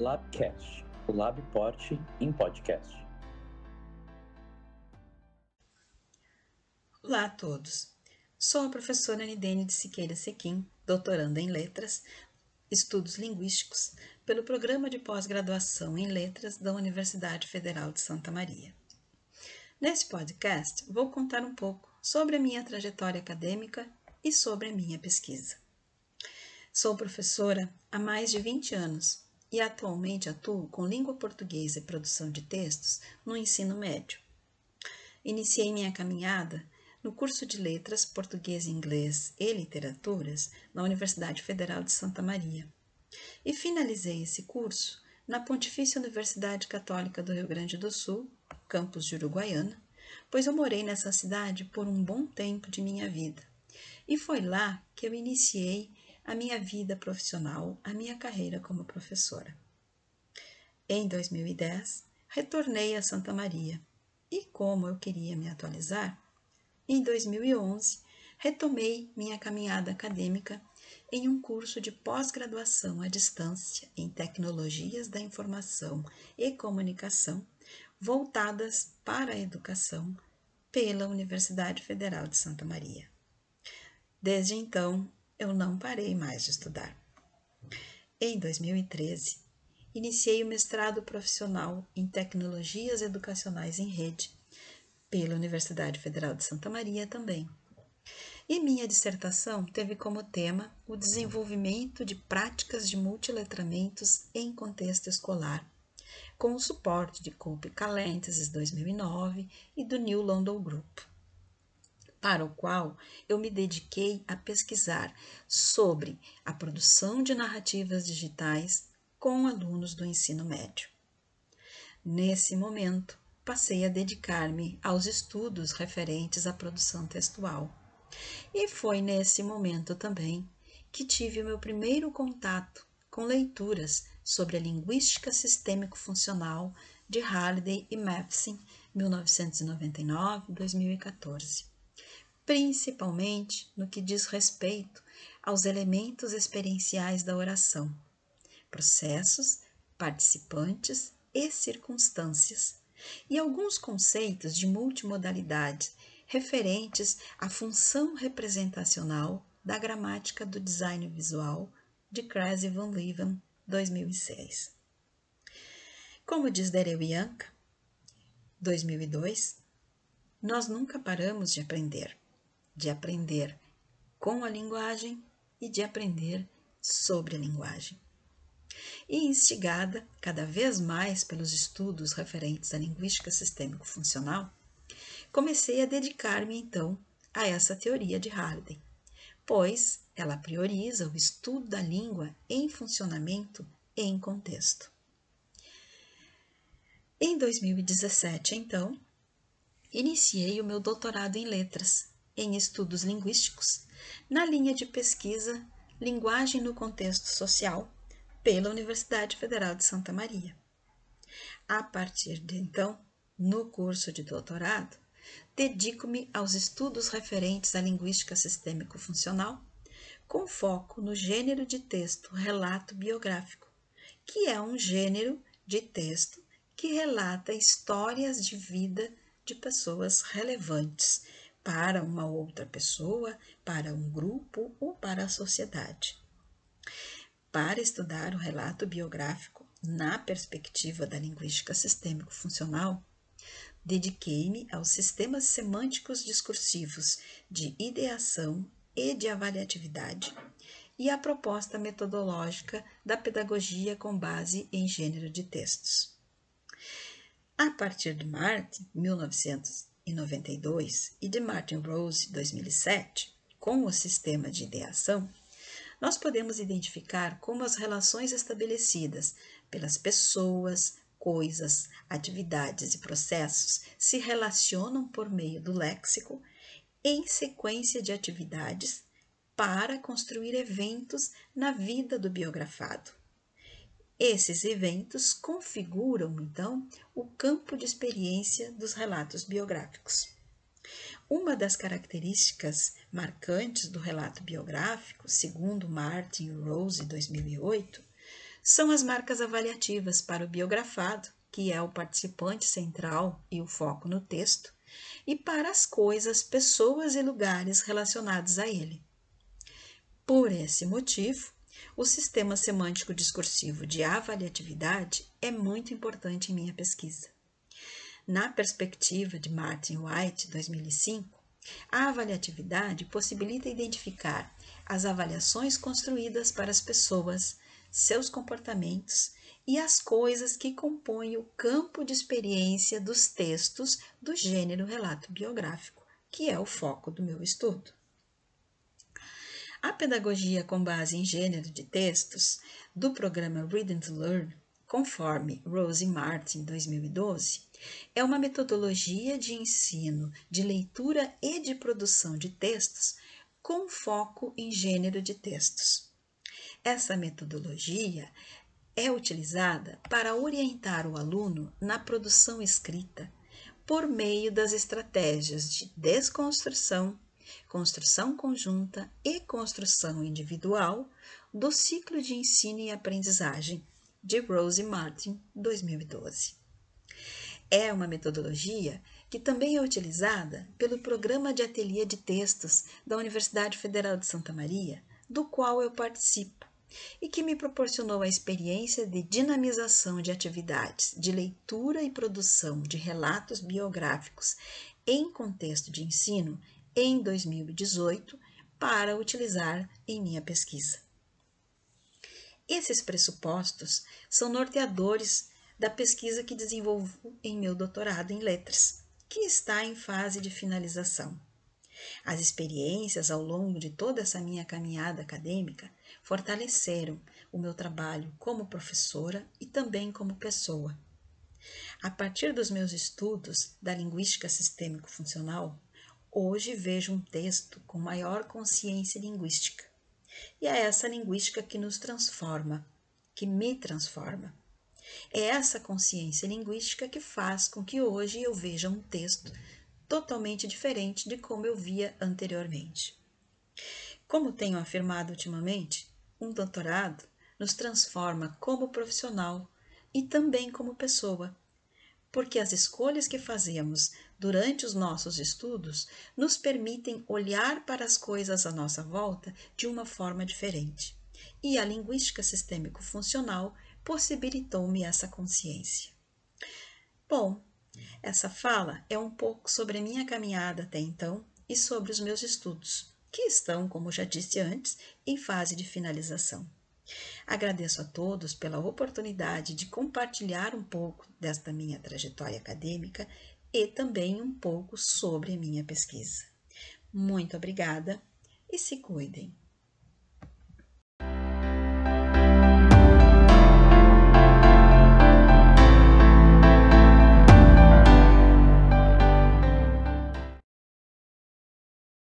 Labcast, o Labport em podcast. Olá a todos. Sou a professora Nidene de Siqueira Sequim, doutoranda em Letras, Estudos Linguísticos, pelo Programa de Pós-Graduação em Letras da Universidade Federal de Santa Maria. Nesse podcast, vou contar um pouco sobre a minha trajetória acadêmica e sobre a minha pesquisa. Sou professora há mais de 20 anos e atualmente atuo com língua portuguesa e produção de textos no ensino médio. Iniciei minha caminhada no curso de Letras Português, Inglês e Literaturas na Universidade Federal de Santa Maria e finalizei esse curso na Pontifícia Universidade Católica do Rio Grande do Sul, campus de Uruguaiana, pois eu morei nessa cidade por um bom tempo de minha vida. E foi lá que eu iniciei a minha vida profissional, a minha carreira como professora. Em 2010, retornei a Santa Maria e, como eu queria me atualizar, em 2011 retomei minha caminhada acadêmica em um curso de pós-graduação à distância em Tecnologias da Informação e Comunicação, voltadas para a educação pela Universidade Federal de Santa Maria. Desde então, eu não parei mais de estudar. Em 2013, iniciei o mestrado profissional em Tecnologias Educacionais em Rede, pela Universidade Federal de Santa Maria também. E minha dissertação teve como tema o desenvolvimento de práticas de multiletramentos em contexto escolar, com o suporte de Cope Calenteses 2009 e do New London Group para o qual eu me dediquei a pesquisar sobre a produção de narrativas digitais com alunos do ensino médio. Nesse momento, passei a dedicar-me aos estudos referentes à produção textual. E foi nesse momento também que tive o meu primeiro contato com leituras sobre a linguística sistêmico-funcional de Halliday e Matheson, 1999-2014 principalmente no que diz respeito aos elementos experienciais da oração, processos, participantes e circunstâncias, e alguns conceitos de multimodalidade referentes à função representacional da gramática do design visual de Krause van Leeuwen, 2006. Como diz Dereu Yanka, 2002, nós nunca paramos de aprender de aprender com a linguagem e de aprender sobre a linguagem. E instigada cada vez mais pelos estudos referentes à linguística sistêmico-funcional, comecei a dedicar-me então a essa teoria de Halliday, pois ela prioriza o estudo da língua em funcionamento e em contexto. Em 2017, então, iniciei o meu doutorado em letras em estudos linguísticos na linha de pesquisa Linguagem no Contexto Social pela Universidade Federal de Santa Maria. A partir de então, no curso de doutorado, dedico-me aos estudos referentes à linguística sistêmico-funcional, com foco no gênero de texto relato biográfico, que é um gênero de texto que relata histórias de vida de pessoas relevantes para uma outra pessoa, para um grupo ou para a sociedade. Para estudar o relato biográfico na perspectiva da linguística sistêmico-funcional, dediquei-me aos sistemas semânticos discursivos de ideação e de avaliatividade e à proposta metodológica da pedagogia com base em gênero de textos. A partir de Martin, 1900 1992 e de Martin Rose, 2007, com o sistema de ideação, nós podemos identificar como as relações estabelecidas pelas pessoas, coisas, atividades e processos se relacionam por meio do léxico em sequência de atividades para construir eventos na vida do biografado. Esses eventos configuram, então, o campo de experiência dos relatos biográficos. Uma das características marcantes do relato biográfico, segundo Martin Rose 2008, são as marcas avaliativas para o biografado, que é o participante central e o foco no texto, e para as coisas, pessoas e lugares relacionados a ele. Por esse motivo, o sistema semântico discursivo de avaliatividade é muito importante em minha pesquisa. Na perspectiva de Martin White, 2005, a avaliatividade possibilita identificar as avaliações construídas para as pessoas, seus comportamentos e as coisas que compõem o campo de experiência dos textos do gênero relato biográfico, que é o foco do meu estudo. A pedagogia com base em gênero de textos do programa Reading to Learn, conforme Rose Martin 2012, é uma metodologia de ensino de leitura e de produção de textos com foco em gênero de textos. Essa metodologia é utilizada para orientar o aluno na produção escrita por meio das estratégias de desconstrução, construção conjunta e construção individual do ciclo de ensino e aprendizagem de Rose Martin, 2012. É uma metodologia que também é utilizada pelo Programa de Ateliê de Textos da Universidade Federal de Santa Maria, do qual eu participo, e que me proporcionou a experiência de dinamização de atividades de leitura e produção de relatos biográficos em contexto de ensino em 2018 para utilizar em minha pesquisa. Esses pressupostos são norteadores da pesquisa que desenvolvo em meu doutorado em letras, que está em fase de finalização. As experiências ao longo de toda essa minha caminhada acadêmica fortaleceram o meu trabalho como professora e também como pessoa. A partir dos meus estudos da linguística sistêmico-funcional, hoje vejo um texto com maior consciência linguística. E é essa linguística que nos transforma, que me transforma. É essa consciência linguística que faz com que hoje eu veja um texto totalmente diferente de como eu via anteriormente. Como tenho afirmado ultimamente, um doutorado nos transforma como profissional e também como pessoa, porque as escolhas que fazemos durante os nossos estudos nos permitem olhar para as coisas à nossa volta de uma forma diferente. E a linguística sistêmico-funcional possibilitou-me essa consciência. Bom, essa fala é um pouco sobre a minha caminhada até então e sobre os meus estudos, que estão, como já disse antes, em fase de finalização. Agradeço a todos pela oportunidade de compartilhar um pouco desta minha trajetória acadêmica e também um pouco sobre a minha pesquisa. Muito obrigada e se cuidem.